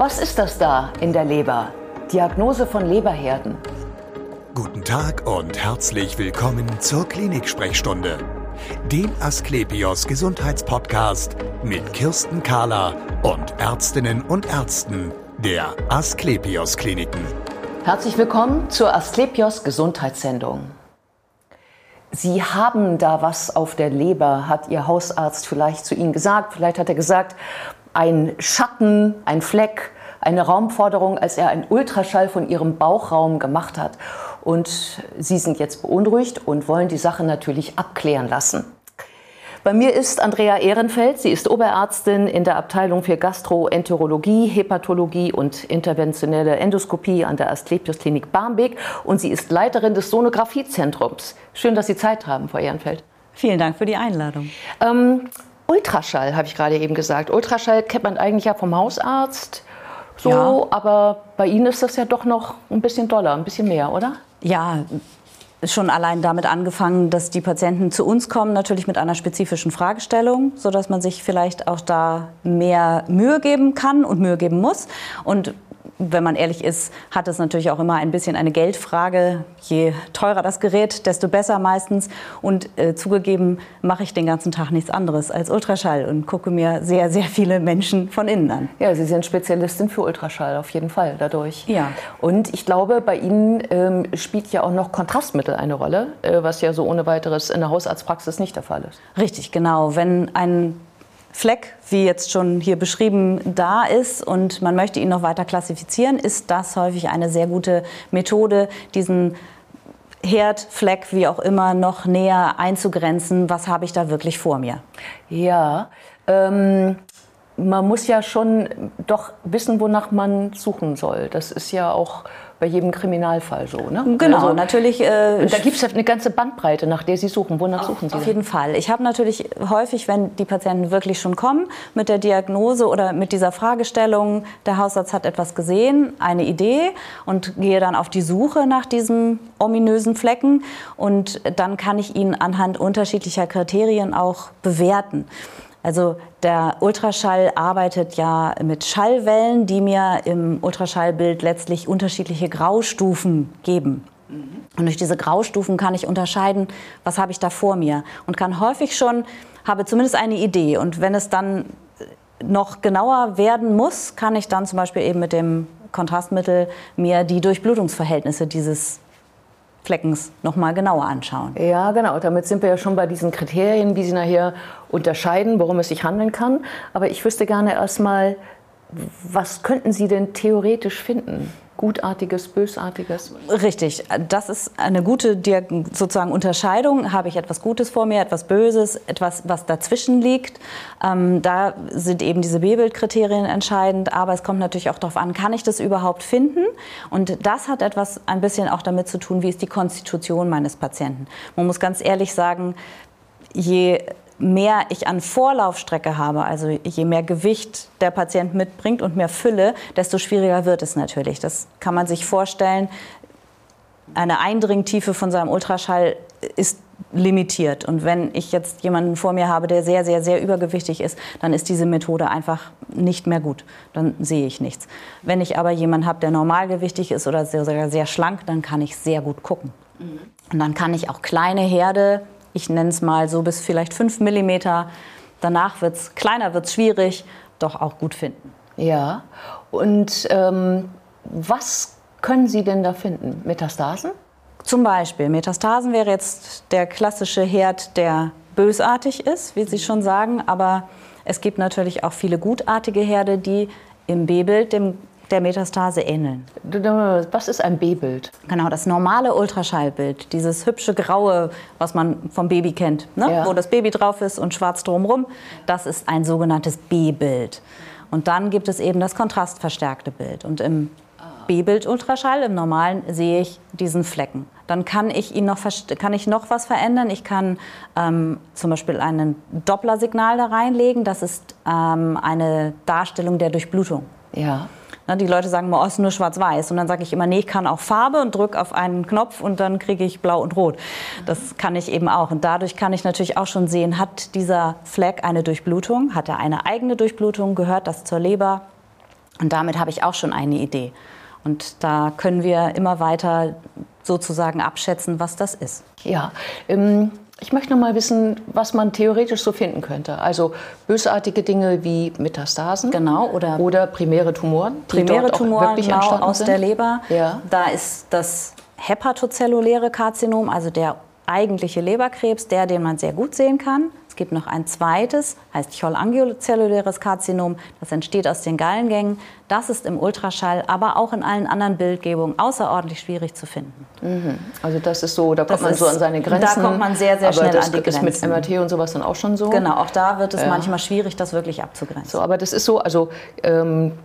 Was ist das da in der Leber? Diagnose von Leberherden. Guten Tag und herzlich willkommen zur Klinik-Sprechstunde, dem Asklepios Gesundheitspodcast mit Kirsten Kahler und Ärztinnen und Ärzten der Asklepios Kliniken. Herzlich willkommen zur Asklepios Gesundheitssendung. Sie haben da was auf der Leber, hat Ihr Hausarzt vielleicht zu Ihnen gesagt. Vielleicht hat er gesagt, ein Schatten, ein Fleck, eine Raumforderung, als er einen Ultraschall von Ihrem Bauchraum gemacht hat. Und Sie sind jetzt beunruhigt und wollen die Sache natürlich abklären lassen. Bei mir ist Andrea Ehrenfeld. Sie ist Oberärztin in der Abteilung für Gastroenterologie, Hepatologie und interventionelle Endoskopie an der Asklepios Klinik Barmbek und sie ist Leiterin des Sonographiezentrums. Schön, dass Sie Zeit haben, Frau Ehrenfeld. Vielen Dank für die Einladung. Ähm, Ultraschall, habe ich gerade eben gesagt. Ultraschall kennt man eigentlich ja vom Hausarzt. So, ja. aber bei Ihnen ist das ja doch noch ein bisschen doller, ein bisschen mehr, oder? Ja, schon allein damit angefangen, dass die Patienten zu uns kommen, natürlich mit einer spezifischen Fragestellung, sodass man sich vielleicht auch da mehr Mühe geben kann und Mühe geben muss. Und wenn man ehrlich ist, hat es natürlich auch immer ein bisschen eine Geldfrage. Je teurer das Gerät, desto besser meistens. Und äh, zugegeben mache ich den ganzen Tag nichts anderes als Ultraschall und gucke mir sehr, sehr viele Menschen von innen an. Ja, Sie sind Spezialistin für Ultraschall, auf jeden Fall dadurch. Ja. Und ich glaube, bei Ihnen ähm, spielt ja auch noch Kontrastmittel eine Rolle, äh, was ja so ohne weiteres in der Hausarztpraxis nicht der Fall ist. Richtig, genau. Wenn ein Fleck, wie jetzt schon hier beschrieben, da ist und man möchte ihn noch weiter klassifizieren, ist das häufig eine sehr gute Methode, diesen Herd, Fleck, wie auch immer, noch näher einzugrenzen. Was habe ich da wirklich vor mir? Ja, ähm, man muss ja schon doch wissen, wonach man suchen soll. Das ist ja auch bei jedem Kriminalfall so. Ne? Genau, also, natürlich. Äh, da gibt es eine ganze Bandbreite, nach der Sie suchen. Wonach suchen Sie? Auf jeden Fall. Ich habe natürlich häufig, wenn die Patienten wirklich schon kommen mit der Diagnose oder mit dieser Fragestellung, der Hausarzt hat etwas gesehen, eine Idee und gehe dann auf die Suche nach diesen ominösen Flecken und dann kann ich ihn anhand unterschiedlicher Kriterien auch bewerten. Also der Ultraschall arbeitet ja mit Schallwellen, die mir im Ultraschallbild letztlich unterschiedliche Graustufen geben. Und durch diese Graustufen kann ich unterscheiden, was habe ich da vor mir und kann häufig schon, habe zumindest eine Idee. Und wenn es dann noch genauer werden muss, kann ich dann zum Beispiel eben mit dem Kontrastmittel mir die Durchblutungsverhältnisse dieses Fleckens noch mal genauer anschauen. Ja, genau. Damit sind wir ja schon bei diesen Kriterien, wie Sie nachher unterscheiden, worum es sich handeln kann. Aber ich wüsste gerne erstmal, was könnten Sie denn theoretisch finden? Gutartiges, Bösartiges? Richtig, das ist eine gute sozusagen Unterscheidung. Habe ich etwas Gutes vor mir, etwas Böses, etwas, was dazwischen liegt? Ähm, da sind eben diese B-Bild-Kriterien entscheidend. Aber es kommt natürlich auch darauf an, kann ich das überhaupt finden? Und das hat etwas ein bisschen auch damit zu tun, wie ist die Konstitution meines Patienten. Man muss ganz ehrlich sagen, je mehr ich an Vorlaufstrecke habe, also je mehr Gewicht der Patient mitbringt und mehr Fülle, desto schwieriger wird es natürlich. Das kann man sich vorstellen. Eine Eindringtiefe von seinem Ultraschall ist limitiert. Und wenn ich jetzt jemanden vor mir habe, der sehr, sehr, sehr übergewichtig ist, dann ist diese Methode einfach nicht mehr gut. Dann sehe ich nichts. Wenn ich aber jemanden habe, der normalgewichtig ist oder sogar sehr schlank, dann kann ich sehr gut gucken. Mhm. Und dann kann ich auch kleine Herde ich nenne es mal so bis vielleicht 5 mm. Danach wird es kleiner, wird es schwierig, doch auch gut finden. Ja, und ähm, was können Sie denn da finden? Metastasen? Zum Beispiel. Metastasen wäre jetzt der klassische Herd, der bösartig ist, wie Sie schon sagen. Aber es gibt natürlich auch viele gutartige Herde, die im B-Bild dem der Metastase ähneln. Was ist ein B-Bild? Genau, das normale Ultraschallbild, dieses hübsche graue, was man vom Baby kennt, ne? ja. wo das Baby drauf ist und schwarz drumherum, das ist ein sogenanntes B-Bild. Und dann gibt es eben das kontrastverstärkte Bild. Und im B-Bild-Ultraschall, im normalen, sehe ich diesen Flecken. Dann kann ich, ihn noch, kann ich noch was verändern. Ich kann ähm, zum Beispiel ein Dopplersignal da reinlegen. Das ist ähm, eine Darstellung der Durchblutung. Ja. Ne, die Leute sagen immer, oh, ist nur schwarz-weiß. Und dann sage ich immer, nee, ich kann auch Farbe und drücke auf einen Knopf und dann kriege ich blau und rot. Das kann ich eben auch. Und dadurch kann ich natürlich auch schon sehen, hat dieser Fleck eine Durchblutung? Hat er eine eigene Durchblutung? Gehört das zur Leber? Und damit habe ich auch schon eine Idee. Und da können wir immer weiter sozusagen abschätzen, was das ist. Ja, ähm, ich möchte noch mal wissen, was man theoretisch so finden könnte. Also bösartige Dinge wie Metastasen genau, oder, oder primäre Tumoren. Primäre Tumoren genau, aus sind. der Leber. Ja. Da ist das hepatozelluläre Karzinom, also der eigentliche Leberkrebs, der, den man sehr gut sehen kann. Es gibt noch ein zweites, heißt cholangiozelluläres Karzinom. Das entsteht aus den Gallengängen. Das ist im Ultraschall, aber auch in allen anderen Bildgebungen außerordentlich schwierig zu finden. Mhm. Also das ist so, da kommt das man ist, so an seine Grenzen. Da kommt man sehr, sehr schnell an die Grenzen. ist mit MRT und sowas dann auch schon so? Genau, auch da wird es ja. manchmal schwierig, das wirklich abzugrenzen. So, aber das ist so, also ähm,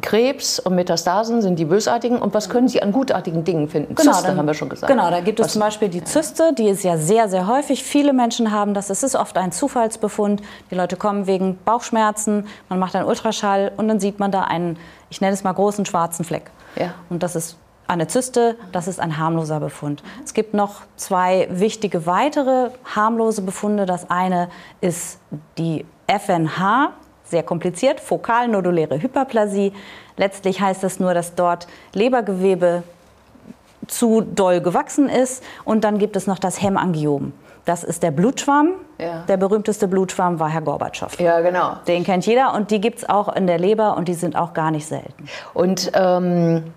Krebs und Metastasen sind die bösartigen. Und was können Sie an gutartigen Dingen finden? Genau, Zyste dann, haben wir schon gesagt. Genau, da gibt es was? zum Beispiel die Zyste, die ist ja sehr, sehr häufig. Viele Menschen haben das. Es ist oft ein Zufallsbefund. Die Leute kommen wegen Bauchschmerzen, man macht einen Ultraschall und dann sieht man da einen ich nenne es mal großen schwarzen Fleck. Ja. Und das ist eine Zyste, das ist ein harmloser Befund. Es gibt noch zwei wichtige weitere harmlose Befunde. Das eine ist die FNH, sehr kompliziert, fokalnoduläre Hyperplasie. Letztlich heißt das nur, dass dort Lebergewebe zu doll gewachsen ist. Und dann gibt es noch das Hemangiom. Das ist der Blutschwamm. Ja. Der berühmteste Blutschwamm war Herr Gorbatschow. Ja, genau. Den kennt jeder und die gibt es auch in der Leber und die sind auch gar nicht selten. Und ähm,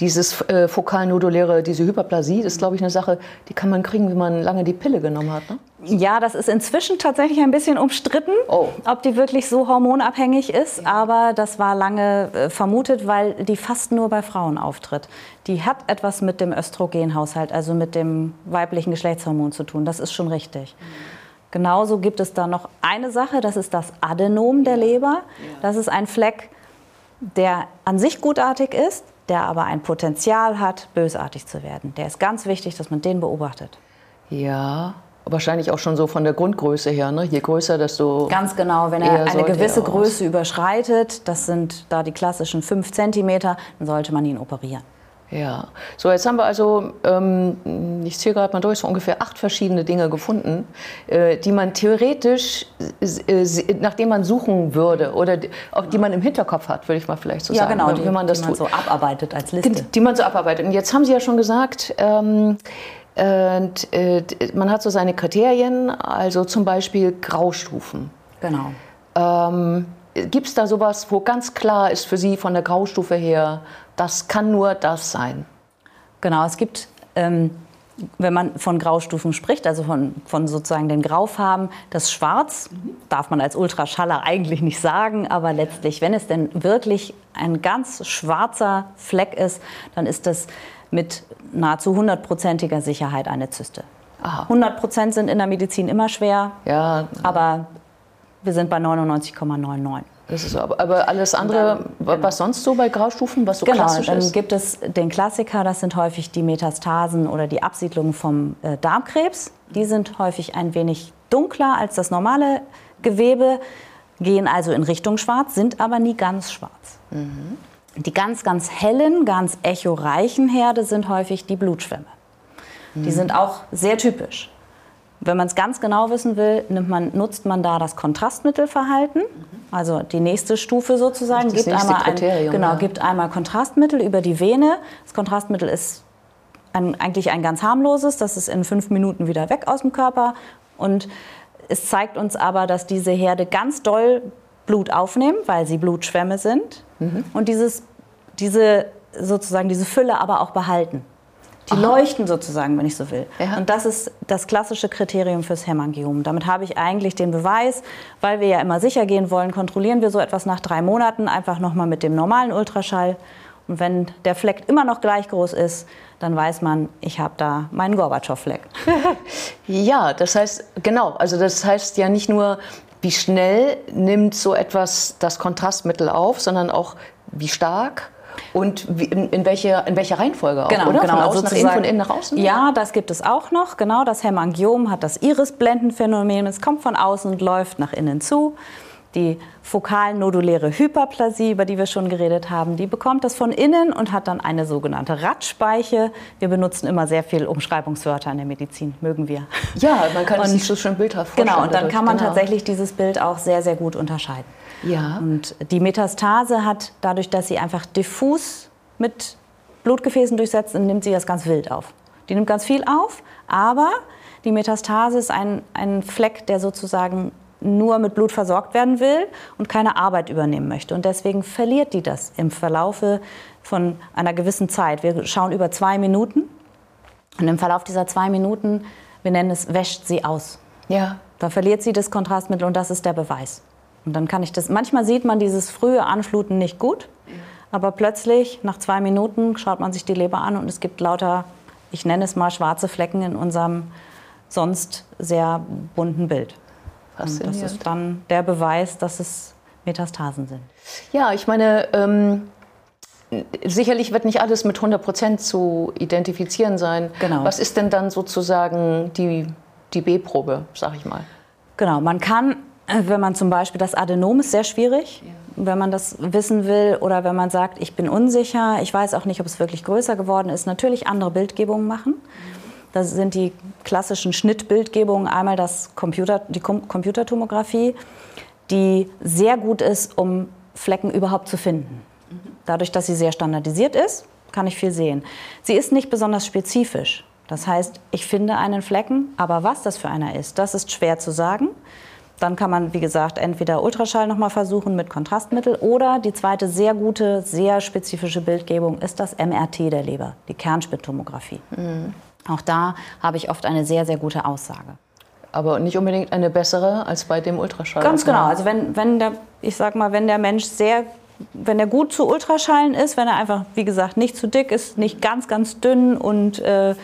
dieses äh, fokalnoduläre, diese Hyperplasie, das ist, glaube ich, eine Sache, die kann man kriegen, wenn man lange die Pille genommen hat. Ne? Ja, das ist inzwischen tatsächlich ein bisschen umstritten, oh. ob die wirklich so hormonabhängig ist. Aber das war lange äh, vermutet, weil die fast nur bei Frauen auftritt. Die hat etwas mit dem Östrogenhaushalt, also mit dem weiblichen Geschlechtshormon zu tun. Das ist schon richtig. Mhm. Genauso gibt es da noch eine Sache, das ist das Adenom der Leber. Das ist ein Fleck, der an sich gutartig ist, der aber ein Potenzial hat, bösartig zu werden. Der ist ganz wichtig, dass man den beobachtet. Ja, wahrscheinlich auch schon so von der Grundgröße her. Ne? Je größer, desto. Ganz genau, wenn er eine gewisse er Größe überschreitet, das sind da die klassischen 5 cm, dann sollte man ihn operieren. Ja, so jetzt haben wir also, ähm, ich zähle gerade mal durch, so ungefähr acht verschiedene Dinge gefunden, äh, die man theoretisch, äh, nachdem man suchen würde oder die, auch die man im Hinterkopf hat, würde ich mal vielleicht so ja, sagen. Ja, genau, ne, die, man das die man so abarbeitet als Liste. Die, die, man so abarbeitet. Und jetzt haben Sie ja schon gesagt, ähm, äh, man hat so seine Kriterien, also zum Beispiel Graustufen. Genau. Ähm, Gibt es da sowas, wo ganz klar ist für Sie von der Graustufe her, das kann nur das sein? Genau, es gibt, ähm, wenn man von Graustufen spricht, also von, von sozusagen den Graufarben, das Schwarz mhm. darf man als Ultraschaller eigentlich nicht sagen, aber letztlich, wenn es denn wirklich ein ganz schwarzer Fleck ist, dann ist das mit nahezu hundertprozentiger Sicherheit eine Zyste. Aha. 100 Prozent sind in der Medizin immer schwer, ja. aber wir sind bei 99,99. Das ist so, aber alles andere, dann, was sonst so bei Graustufen, was so genau, klassisch dann ist? Dann gibt es den Klassiker, das sind häufig die Metastasen oder die Absiedlungen vom äh, Darmkrebs. Die sind häufig ein wenig dunkler als das normale Gewebe, gehen also in Richtung schwarz, sind aber nie ganz schwarz. Mhm. Die ganz, ganz hellen, ganz echoreichen Herde sind häufig die Blutschwämme. Mhm. Die sind auch sehr typisch. Wenn man es ganz genau wissen will, man, nutzt man da das Kontrastmittelverhalten. Also die nächste Stufe sozusagen gibt einmal, ein, genau, ja. gibt einmal Kontrastmittel über die Vene. Das Kontrastmittel ist ein, eigentlich ein ganz harmloses, das ist in fünf Minuten wieder weg aus dem Körper. Und es zeigt uns aber, dass diese Herde ganz doll Blut aufnehmen, weil sie Blutschwämme sind. Mhm. Und dieses, diese, sozusagen diese Fülle aber auch behalten. Die Aha. leuchten sozusagen, wenn ich so will. Ja. Und das ist das klassische Kriterium fürs Hämangiom. Damit habe ich eigentlich den Beweis, weil wir ja immer sicher gehen wollen, kontrollieren wir so etwas nach drei Monaten einfach nochmal mit dem normalen Ultraschall. Und wenn der Fleck immer noch gleich groß ist, dann weiß man, ich habe da meinen Gorbatschow-Fleck. ja, das heißt, genau, also das heißt ja nicht nur, wie schnell nimmt so etwas das Kontrastmittel auf, sondern auch wie stark und in, in, welche, in welcher Reihenfolge auch, genau, oder? Genau, von außen nach innen, von innen nach außen? Ja, das gibt es auch noch. Genau, das Hämangiom hat das Irisblendenphänomen. Es kommt von außen und läuft nach innen zu. Die fokal-noduläre Hyperplasie, über die wir schon geredet haben, die bekommt das von innen und hat dann eine sogenannte Radspeiche. Wir benutzen immer sehr viel Umschreibungswörter in der Medizin, mögen wir. Ja, man kann es sich so schön bildhaft vorstellen. Genau, und dann kann man genau. tatsächlich dieses Bild auch sehr, sehr gut unterscheiden. Ja. Und die Metastase hat dadurch, dass sie einfach diffus mit Blutgefäßen durchsetzt, nimmt sie das ganz wild auf. Die nimmt ganz viel auf, aber die Metastase ist ein, ein Fleck, der sozusagen nur mit Blut versorgt werden will und keine Arbeit übernehmen möchte. Und deswegen verliert die das im Verlaufe von einer gewissen Zeit. Wir schauen über zwei Minuten und im Verlauf dieser zwei Minuten, wir nennen es, wäscht sie aus. Ja. Da verliert sie das Kontrastmittel und das ist der Beweis. Und dann kann ich das, manchmal sieht man dieses frühe Anfluten nicht gut, aber plötzlich nach zwei Minuten schaut man sich die Leber an und es gibt lauter, ich nenne es mal schwarze Flecken in unserem sonst sehr bunten Bild. Und das ist dann der Beweis, dass es Metastasen sind. Ja, ich meine, ähm, sicherlich wird nicht alles mit 100 Prozent zu identifizieren sein. Genau. Was ist denn dann sozusagen die, die B-Probe, sag ich mal? Genau, man kann, wenn man zum Beispiel das Adenom ist sehr schwierig, wenn man das wissen will oder wenn man sagt, ich bin unsicher, ich weiß auch nicht, ob es wirklich größer geworden ist, natürlich andere Bildgebungen machen. Das sind die klassischen Schnittbildgebungen. Einmal das Computer, die Computertomographie, die sehr gut ist, um Flecken überhaupt zu finden. Dadurch, dass sie sehr standardisiert ist, kann ich viel sehen. Sie ist nicht besonders spezifisch. Das heißt, ich finde einen Flecken, aber was das für einer ist, das ist schwer zu sagen. Dann kann man, wie gesagt, entweder Ultraschall noch mal versuchen mit Kontrastmittel oder die zweite sehr gute, sehr spezifische Bildgebung ist das MRT der Leber, die Kernspintomographie. Mhm. Auch da habe ich oft eine sehr, sehr gute Aussage. Aber nicht unbedingt eine bessere als bei dem Ultraschall. Ganz genau. Also wenn, wenn der, ich sag mal, wenn der Mensch sehr, wenn er gut zu Ultraschallen ist, wenn er einfach, wie gesagt, nicht zu dick ist, nicht ganz, ganz dünn und äh,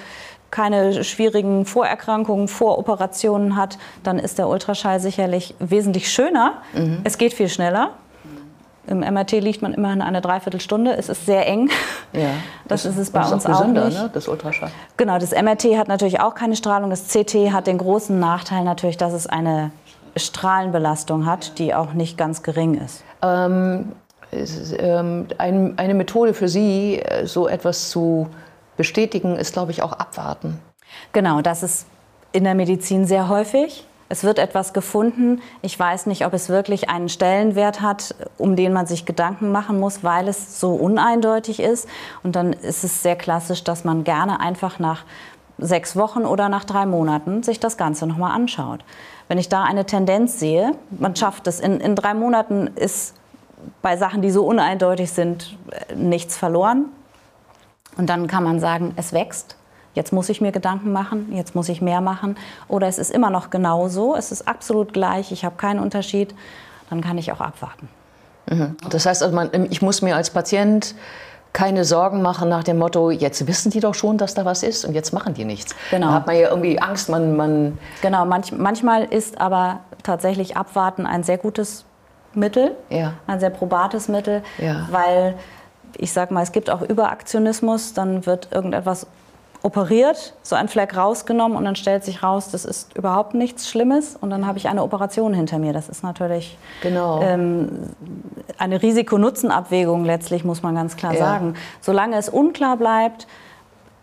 keine schwierigen Vorerkrankungen, Voroperationen hat, dann ist der Ultraschall sicherlich wesentlich schöner. Mhm. Es geht viel schneller. Im MRT liegt man immerhin eine Dreiviertelstunde. Es ist sehr eng. Ja, das, das ist es bei uns auch, gesünder, auch nicht. Ne, das Ultraschall. Genau, das MRT hat natürlich auch keine Strahlung. Das CT hat den großen Nachteil natürlich, dass es eine Strahlenbelastung hat, die auch nicht ganz gering ist. Ähm, ist, ähm, ein, eine Methode für Sie, äh, so etwas zu bestätigen, ist, glaube ich, auch abwarten. Genau, das ist in der Medizin sehr häufig. Es wird etwas gefunden. Ich weiß nicht, ob es wirklich einen Stellenwert hat, um den man sich Gedanken machen muss, weil es so uneindeutig ist. Und dann ist es sehr klassisch, dass man gerne einfach nach sechs Wochen oder nach drei Monaten sich das Ganze nochmal anschaut. Wenn ich da eine Tendenz sehe, man schafft es, in, in drei Monaten ist bei Sachen, die so uneindeutig sind, nichts verloren. Und dann kann man sagen, es wächst jetzt muss ich mir Gedanken machen, jetzt muss ich mehr machen. Oder es ist immer noch genauso, es ist absolut gleich, ich habe keinen Unterschied, dann kann ich auch abwarten. Mhm. Das heißt, also man, ich muss mir als Patient keine Sorgen machen nach dem Motto, jetzt wissen die doch schon, dass da was ist und jetzt machen die nichts. Genau. Da hat man ja irgendwie Angst, man... man genau, manch, manchmal ist aber tatsächlich Abwarten ein sehr gutes Mittel, ja. ein sehr probates Mittel, ja. weil ich sage mal, es gibt auch Überaktionismus, dann wird irgendetwas operiert, so ein Fleck rausgenommen und dann stellt sich raus, das ist überhaupt nichts Schlimmes und dann habe ich eine Operation hinter mir. Das ist natürlich genau. ähm, eine Risiko-Nutzen-Abwägung letztlich, muss man ganz klar Ja. sagen. Solange es unklar bleibt,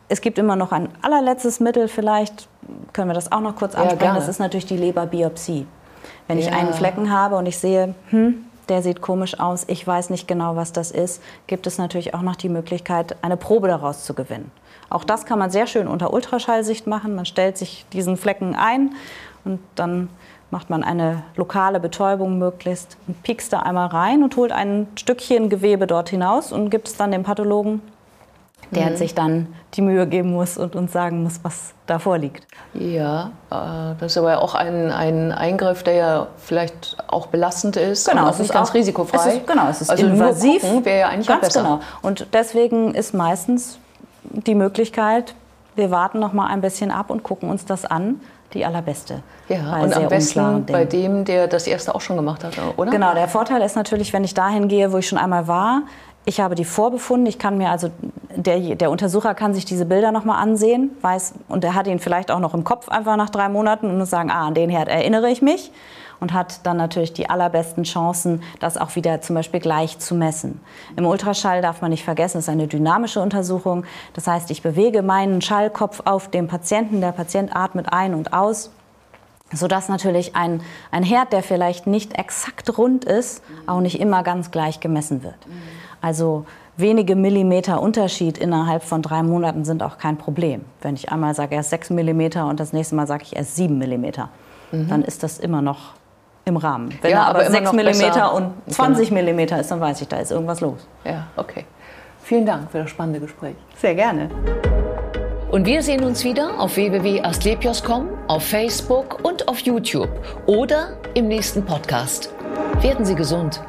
es gibt immer noch ein allerletztes Mittel, vielleicht können wir das auch noch kurz Ja, ansprechen, gerne. das ist natürlich die Leberbiopsie. Wenn ich Ja. einen Flecken habe und ich sehe, hm, der sieht komisch aus, ich weiß nicht genau, was das ist, gibt es natürlich auch noch die Möglichkeit, eine Probe daraus zu gewinnen. Auch das kann man sehr schön unter Ultraschallsicht machen. Man stellt sich diesen Flecken ein und dann macht man eine lokale Betäubung möglichst und piekst da einmal rein und holt ein Stückchen Gewebe dort hinaus und gibt es dann dem Pathologen, der sich dann die Mühe geben muss und uns sagen muss, was da vorliegt. Ja, äh, das ist aber auch ein, ein Eingriff, der ja vielleicht auch belastend ist auch es nicht ist ganz auch- risikofrei. Es ist, genau, es ist also invasiv. Wäre ja eigentlich Ganz besser. genau. Und deswegen ist meistens die Möglichkeit, wir warten noch mal ein bisschen ab und gucken uns das an, die allerbeste. Ja, bei und am besten bei dem, der das erste auch schon gemacht hat, oder? Genau, der Vorteil ist natürlich, wenn ich dahin gehe, wo ich schon einmal war, ich habe die Vorbefunde, ich kann mir also, der, der Untersucher kann sich diese Bilder noch mal ansehen, weiß, und er hat ihn vielleicht auch noch im Kopf einfach nach drei Monaten und muss sagen, ah, an den Herd erinnere ich mich und hat dann natürlich die allerbesten Chancen, das auch wieder zum Beispiel gleich zu messen. Im Ultraschall darf man nicht vergessen, es ist eine dynamische Untersuchung. Das heißt, ich bewege meinen Schallkopf auf dem Patienten, der Patient atmet ein und aus. sodass natürlich ein, ein Herd, der vielleicht nicht exakt rund ist, auch nicht immer ganz gleich gemessen wird. Also wenige Millimeter Unterschied innerhalb von drei Monaten sind auch kein Problem. Wenn ich einmal sage, er ist sechs Millimeter und das nächste Mal sage ich, er ist sieben Millimeter, mhm. dann ist das immer noch im Rahmen. Wenn ja, er aber, aber 6 mm und 20 genau. mm ist, dann weiß ich, da ist irgendwas los. Ja, okay. Vielen Dank für das spannende Gespräch. Sehr gerne. Und wir sehen uns wieder auf www.astlepios.com, auf Facebook und auf YouTube oder im nächsten Podcast. Werden Sie gesund.